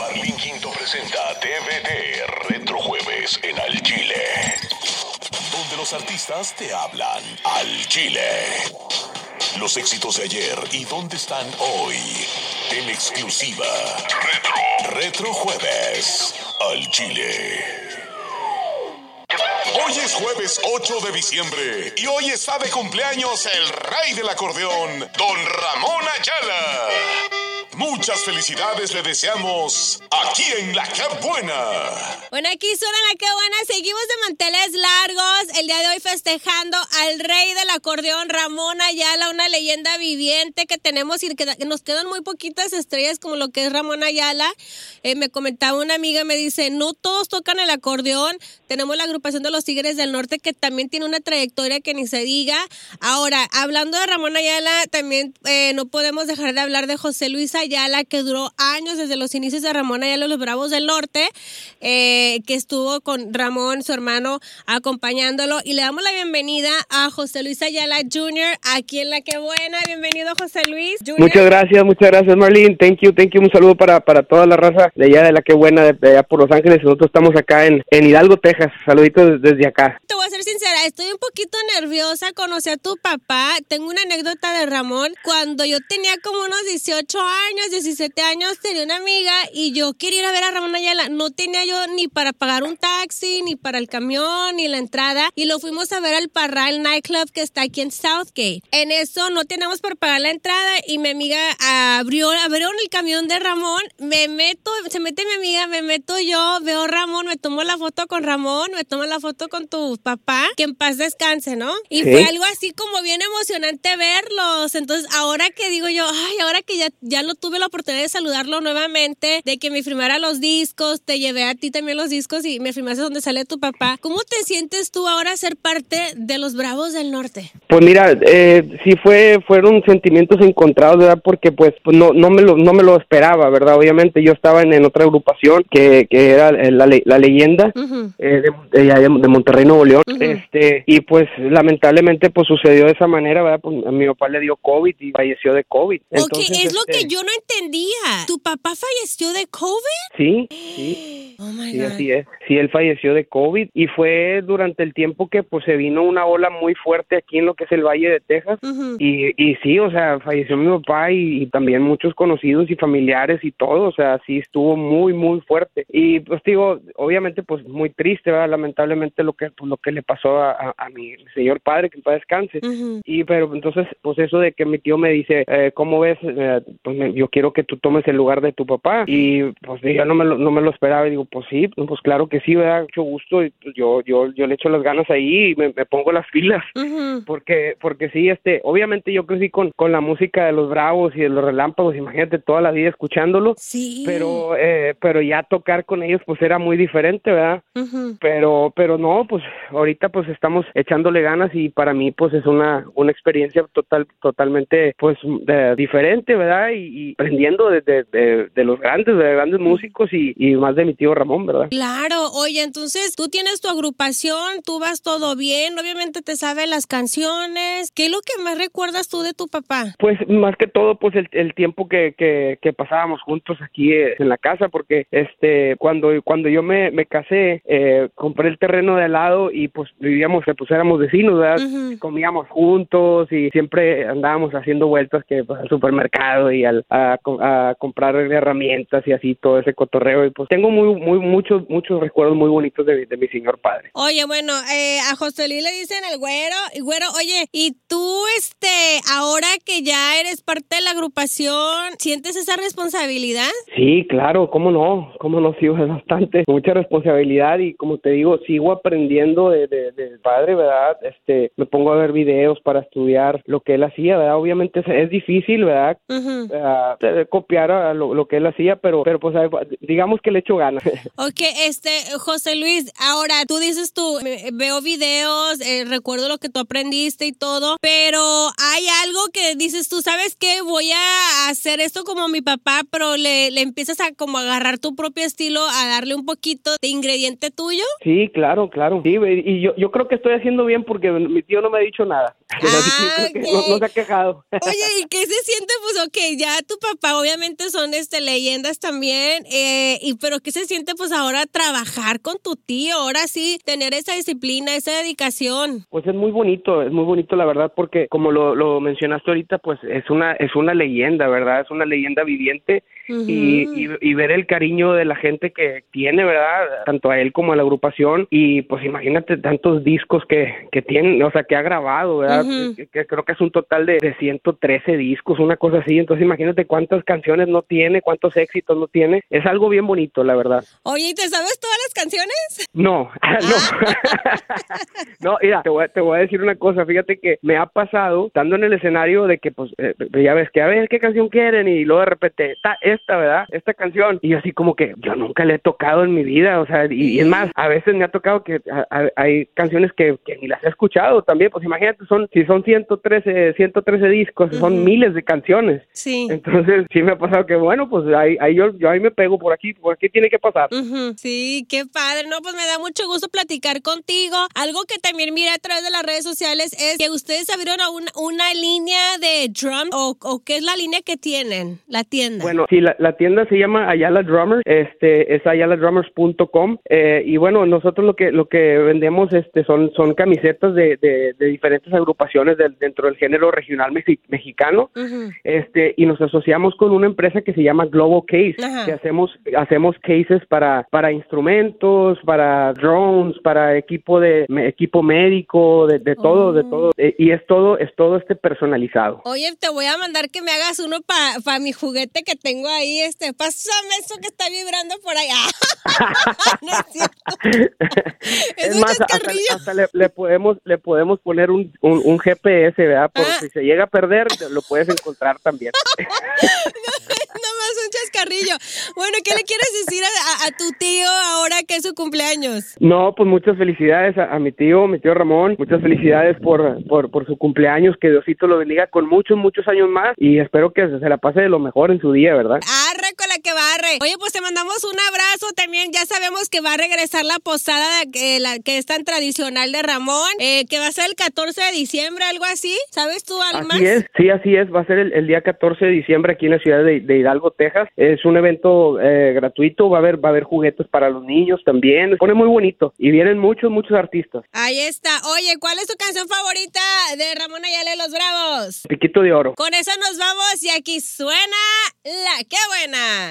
Marlín Quinto presenta TVT Retro Jueves en Al Chile. Donde los artistas te hablan al Chile. Los éxitos de ayer y dónde están hoy. En exclusiva. Retro. Retro. Al Chile. Hoy es jueves 8 de diciembre y hoy está de cumpleaños el rey del acordeón, don Ramón Ayala. Muchas felicidades le deseamos aquí en La Que Buena. Bueno, aquí suena La Que Buena. Seguimos de manteles largos. El día de hoy festejando al rey del acordeón, Ramón Ayala, una leyenda viviente que tenemos y que nos quedan muy poquitas estrellas como lo que es Ramón Ayala. Eh, me comentaba una amiga, me dice, no todos tocan el acordeón. Tenemos la agrupación de los Tigres del Norte que también tiene una trayectoria que ni se diga. Ahora, hablando de Ramón Ayala, también eh, no podemos dejar de hablar de José Luis Ayala Ayala, que duró años desde los inicios de Ramón Ayala, los Bravos del Norte, eh, que estuvo con Ramón, su hermano, acompañándolo. Y le damos la bienvenida a José Luis Ayala Jr., aquí en La Que Buena. Bienvenido, José Luis. Muchas gracias, muchas gracias, Marlene. Thank you, thank you. Un saludo para, para toda la raza de allá de La Que Buena, de, allá por Los Ángeles. Nosotros estamos acá en, en Hidalgo, Texas. Saluditos desde acá. Te voy a ser sincera, estoy un poquito nerviosa. Conocí a tu papá. Tengo una anécdota de Ramón. Cuando yo tenía como unos 18 años, 17 años, tenía una amiga y yo quería ir a ver a Ramón Ayala. No tenía yo ni para pagar un taxi, ni para el camión, ni la entrada. Y lo fuimos a ver al Parral Nightclub que está aquí en Southgate. En eso no teníamos para pagar la entrada y mi amiga abrió, abrieron el camión de Ramón. Me meto, se mete mi amiga, me meto yo, veo a Ramón, me tomo la foto con Ramón, me tomo la foto con tu papá, que en paz descanse, ¿no? Y fue algo así como bien emocionante verlos. Entonces, ahora que digo yo, ay, ahora que ya, ya lo tuve la oportunidad de saludarlo nuevamente, de que me firmara los discos, te llevé a ti también los discos y me firmaste donde sale tu papá. ¿Cómo te sientes tú ahora ser parte de los Bravos del Norte? Pues mira, eh, sí fue, fueron sentimientos encontrados, ¿verdad? Porque pues, pues no, no, me lo, no me lo esperaba, ¿verdad? Obviamente yo estaba en, otra agrupación que, que era la, la leyenda eh, de, de, Monterrey, Nuevo León. este Y pues lamentablemente pues sucedió de esa manera, ¿verdad? Pues a mi papá le dio COVID y falleció de COVID. Ok, es lo que este yo no entendía. ¿Tu papá falleció de COVID? Sí, sí. Oh my sí, así es. Sí, él falleció de COVID y fue durante el tiempo que pues se vino una ola muy fuerte aquí en lo que es el Valle de Texas. y, y sí, o sea, falleció mi papá y, también muchos conocidos y familiares y todo. O sea, sí estuvo muy, muy fuerte. Y pues digo, obviamente pues muy triste, ¿verdad? Lamentablemente lo que, pues, lo que le pasó a, a, mi señor padre, que para descanse. Y pero entonces, pues eso de que mi tío me dice, eh, ¿cómo ves? Eh, pues yo quiero que tú tomes el lugar de tu papá. Y pues yo no me lo, no me lo esperaba y digo, pues sí, pues claro que sí, da mucho gusto y pues, yo, yo, yo le echo las ganas ahí y me, pongo las filas. Porque, porque sí, este, obviamente yo crecí con, con la música de los bravos y de los relámpagos, imagínate toda la vida escuchándolo. Sí. Pero, eh, pero ya tocar con ellos pues era muy diferente, ¿verdad? Pero, pero no, pues ahorita pues estamos echándole ganas y para mí pues es una, una experiencia total, totalmente pues diferente, ¿verdad? Y, aprendiendo de, de, los grandes, de grandes músicos y, y, más de mi tío Ramón, ¿verdad? Claro, oye, entonces tú tienes tu agrupación, tú vas todo bien, obviamente te sabes las canciones. ¿Qué es lo que más recuerdas tú de tu papá? Pues más que todo, pues el, el tiempo que, que, que, pasábamos juntos aquí eh, en la casa, porque este cuando, cuando yo me, me casé, eh, compré el terreno de al lado y pues vivíamos, pues éramos vecinos, ¿verdad? Comíamos juntos y siempre andábamos haciendo vueltas que pues, al supermercado y al, a, comprar herramientas y así todo ese cotorreo y pues tengo muy muy muchos muchos recuerdos muy bonitos de, mi señor padre. Oye, bueno, eh, a José Luis le dicen el güero, y güero, oye, y tú este ahora que ya eres parte de la agrupación, ¿sientes esa responsabilidad? Sí, claro, cómo no, cómo no, sí, es bastante, mucha responsabilidad y como te digo, sigo aprendiendo de, de, padre, ¿verdad? Este, me pongo a ver videos para estudiar lo que él hacía, ¿verdad? Obviamente es, difícil, ¿verdad? Copiar a lo, que él hacía, pero, pero pues digamos que le echo ganas. Ok, este, José Luis, ahora tú dices tú, veo videos, eh, recuerdo lo que tú aprendiste y todo, pero hay algo que dices tú, ¿sabes qué? Voy a hacer esto como mi papá, pero le, le empiezas a como agarrar tu propio estilo, a darle un poquito de ingrediente tuyo. Sí, claro, claro. Sí, y yo, yo creo que estoy haciendo bien porque mi tío no me ha dicho nada. Ah, no, se ha quejado. Oye, ¿y qué se siente? Pues ok, ya tu papá, obviamente son este leyendas también, eh, y pero ¿qué se siente pues ahora trabajar con tu tío? Ahora sí, tener esa disciplina, esa dedicación. Pues es muy bonito, es muy bonito la verdad, porque como lo, lo mencionaste ahorita, pues es una, es una leyenda, ¿verdad? Es una leyenda viviente y, y, ver el cariño de la gente que tiene, ¿verdad? Tanto a él como a la agrupación y pues imagínate tantos discos que, que tiene, o sea, que ha grabado, ¿verdad? Que, creo que es un total de, de 113 discos, una cosa así, entonces imagínate cuántas canciones no tiene, cuántos éxitos no tiene, es algo bien bonito, la verdad. Oye, ¿te sabes todas las canciones? No, no. no, mira, te voy, te voy a decir una cosa, fíjate que me ha pasado, estando en el escenario, de que pues eh, ya ves que a ver qué canción quieren y luego de repente, está esta, ¿verdad? Esta canción. Y así como que yo nunca le he tocado en mi vida, o sea, y, es más, a veces me ha tocado que hay canciones que, ni las he escuchado también, pues imagínate, son si son 113, 113 discos, son miles de canciones. Sí. Entonces, sí me ha pasado que, bueno, pues ahí, ahí yo, yo ahí me pego por aquí, por aquí tiene que pasar. Sí, qué padre. No, pues me da mucho gusto platicar contigo. Algo que también mira a través de las redes sociales es que ustedes abrieron una, una línea de drum o, o qué es la línea que tienen, la tienda. Bueno, sí, la, la tienda se llama Ayala Drummers, este, es ayaladrummers.com eh, y bueno, nosotros lo que lo que vendemos este son son camisetas de, de, diferentes agrupaciones dentro del género regional mexicano, este y nos asociamos con una empresa que se llama Global Case, que hacemos hacemos cases para para instrumentos, para drones, para equipo de equipo médico, de, todo, de todo eh, y es todo es todo este personalizado. Oye, te voy a mandar que me hagas uno para mi juguete que tengo ahí, este, pásame eso que está vibrando por allá. no es cierto. Es, más, hasta, le, podemos, le podemos poner un, un, GPS, ¿verdad? Por ah. si se llega a perder, lo puedes encontrar también. no, más un chascarrillo. Bueno, ¿qué le quieres decir a, tu tío ahora que es su cumpleaños? No, pues muchas felicidades a, mi tío, mi tío Ramón. Muchas felicidades por, por, por su cumpleaños. Que Diosito lo bendiga con muchos, muchos años más. Y espero que se la pase de lo mejor en su día, ¿verdad? Arre con la que barre. Oye, pues te mandamos un abrazo también. Ya sabemos que va a regresar la posada que, la, que es tan tradicional de Ramón, eh, que va a ser el 14 de diciembre, algo así. ¿Sabes tú algo así es, sí, así es. Va a ser el, día 14 de diciembre aquí en la ciudad de, Hidalgo, Texas. Es un evento eh, gratuito. Va a haber va a haber juguetes para los niños también. Se pone muy bonito y vienen muchos, muchos artistas. Ahí está. Oye, ¿cuál es tu canción favorita de Ramón Ayala Los Bravos? Piquito de Oro. Con eso nos vamos y aquí suena la que buena.